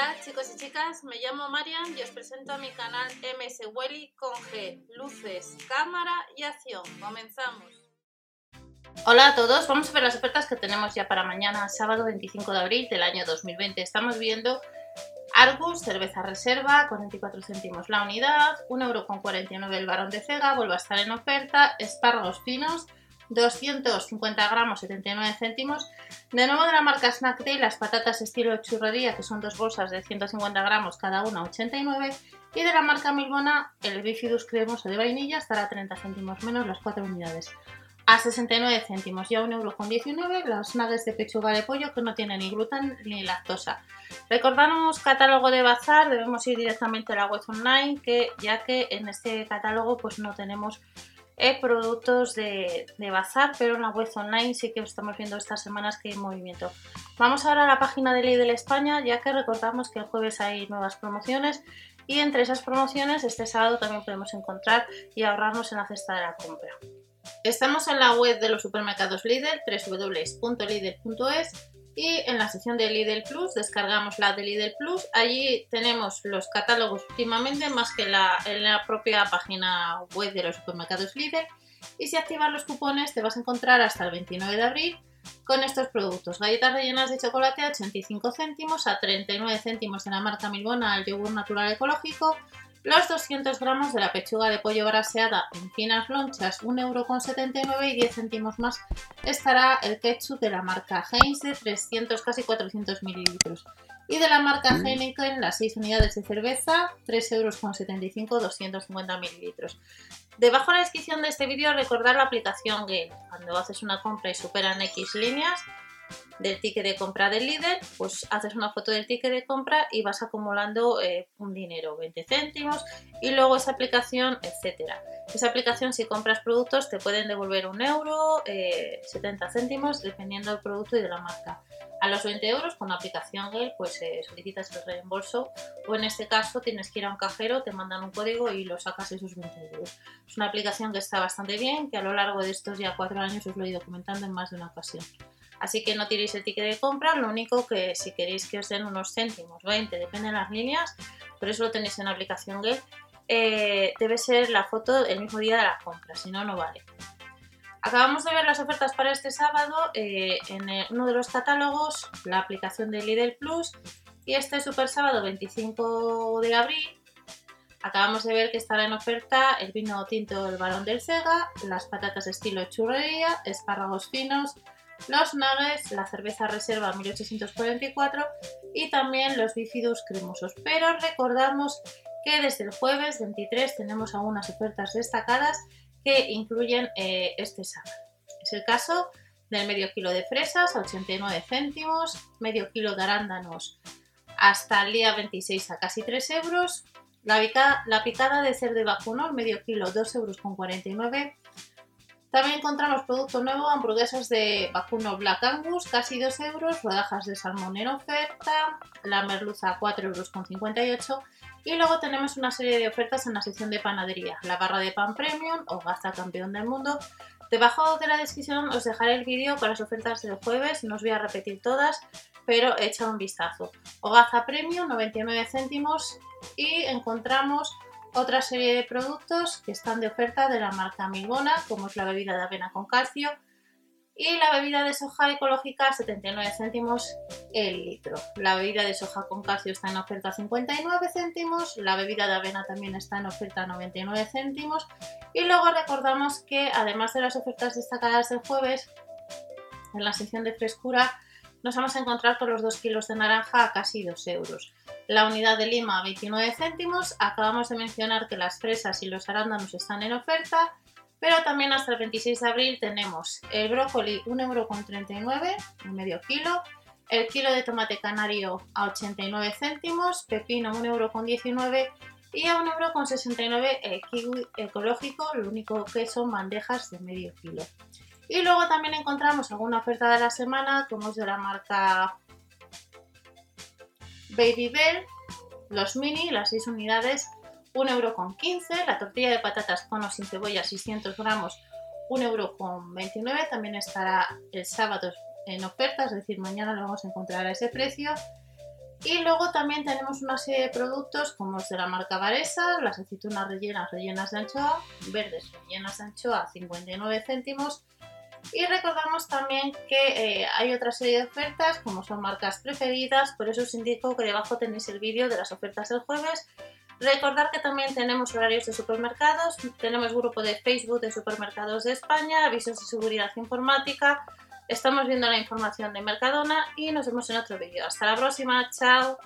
Hola chicos y chicas, me llamo Marian y os presento a mi canal MS Welly con G, luces, cámara y acción. Comenzamos. Hola a todos, vamos a ver las ofertas que tenemos ya para mañana, sábado 25 de abril del año 2020. Estamos viendo Argus, cerveza reserva, 44 céntimos la unidad, 1,49€ el varón de cega, vuelve a estar en oferta, espárragos finos, 250 gramos 79 céntimos. De nuevo de la marca Snack Day, las patatas estilo churrería, que son dos bolsas de 150 gramos cada una 89. Y de la marca Milbona, el bifidus cremoso de vainilla estará a 30 céntimos menos las 4 unidades. A 69 céntimos y a 1,19€ los nuggets de pechuga de pollo que no tienen ni gluten ni lactosa. Recordamos catálogo de bazar, debemos ir directamente a la web online, que ya que en este catálogo pues no tenemos productos de, bazar, pero en la web online sí que estamos viendo estas semanas que hay movimiento. Vamos ahora a la página de Lidl España, ya que recordamos que el jueves hay nuevas promociones y entre esas promociones este sábado también podemos encontrar y ahorrarnos en la cesta de la compra. Estamos en la web de los supermercados Lidl, www.lidl.es y en la sección de Lidl Plus descargamos la de Lidl Plus. Allí tenemos los catálogos últimamente más que la, en la propia página web de los supermercados Lidl. Y si activas los cupones te vas a encontrar hasta el 29 de abril con estos productos. Galletas rellenas de chocolate a 85 céntimos, a 39 céntimos de la marca Milbona el yogur natural ecológico, los 200 gramos de la pechuga de pollo braseada en finas lonchas, 1,79€ y 10 céntimos más estará el ketchup de la marca Heinz de 300, casi 400 mililitros. Y de la marca mm. Heineken, las 6 unidades de cerveza, 3,75€, 250 mililitros. Debajo en la descripción de este vídeo recordar la aplicación Gale. Cuando haces una compra y superan X líneas, del ticket de compra del líder, pues haces una foto del ticket de compra y vas acumulando eh, un dinero, 20 céntimos, y luego esa aplicación, etcétera. Esa aplicación, si compras productos, te pueden devolver un euro, 70 eh, céntimos, dependiendo del producto y de la marca. A los 20 euros, con la aplicación Gale, pues eh, solicitas el reembolso, o en este caso tienes que ir a un cajero, te mandan un código y lo sacas esos 20 euros. Es una aplicación que está bastante bien, que a lo largo de estos ya cuatro años os lo he ido comentando en más de una ocasión. Así que no tiréis el ticket de compra, lo único que si queréis que os den unos céntimos, 20, depende de las líneas, por eso lo tenéis en la aplicación Get, eh, debe ser la foto el mismo día de la compra, si no, no vale. Acabamos de ver las ofertas para este sábado eh, en uno de los catálogos, la aplicación de Lidl Plus, y este super sábado 25 de abril Acabamos de ver que estará en oferta el vino tinto del Barón del Sega, las patatas estilo churrería, espárragos finos, los nuggets, la cerveza reserva 1844 y también los bifidus cremosos. Pero recordamos que desde el jueves 23 tenemos algunas ofertas destacadas que incluyen eh, este sábado. Es el caso del medio kilo de fresas a 89 céntimos, medio kilo de arándanos hasta el día 26 a casi 3 euros, la, la picada de cerdo vacuno, medio kilo 2 euros con 49 también encontramos producto nuevo, hamburguesas de vacuno Black Angus, casi 2 euros, rodajas de salmón en oferta, la merluza 4 euros con 58 y luego tenemos una serie de ofertas en la sección de panadería, la barra de pan premium o gasta campeón del mundo. Debajo de la descripción os dejaré el vídeo con las ofertas del jueves, no os voy a repetir todas, pero echa un vistazo. Hogaza premium 99 céntimos y encontramos otra serie de productos que están de oferta de la marca Milbona, como es la bebida de avena con calcio y la bebida de soja ecológica a 79 céntimos el litro. La bebida de soja con calcio está en oferta a 59 céntimos, la bebida de avena también está en oferta a 99 céntimos y luego recordamos que además de las ofertas destacadas del jueves, en la sección de frescura nos vamos a encontrar con los 2 kilos de naranja a casi 2 euros la unidad de lima a 29 céntimos. Acabamos de mencionar que las fresas y los arándanos están en oferta, pero también hasta el 26 de abril tenemos el brócoli 1,39€, un medio kilo, el kilo de tomate canario a 89 céntimos, pepino 1,19€ y a 1,69€ el kiwi ecológico, lo único que son bandejas de medio kilo. Y luego también encontramos alguna oferta de la semana, como es de la marca Baby Bell, los mini, las 6 unidades, 1,15€. La tortilla de patatas con o sin cebolla, 600 gramos, 1,29€. También estará el sábado en oferta, es decir, mañana lo vamos a encontrar a ese precio. Y luego también tenemos una serie de productos como es de la marca Varesa, las aceitunas rellenas, rellenas de anchoa, verdes rellenas de anchoa 59 céntimos. Y recordamos también que eh, hay otra serie de ofertas como son marcas preferidas, por eso os indico que debajo tenéis el vídeo de las ofertas del jueves. Recordar que también tenemos horarios de supermercados, tenemos grupo de Facebook de supermercados de España, avisos de seguridad informática, Estamos viendo la información de Mercadona y nos vemos en otro vídeo. Hasta la próxima, chao.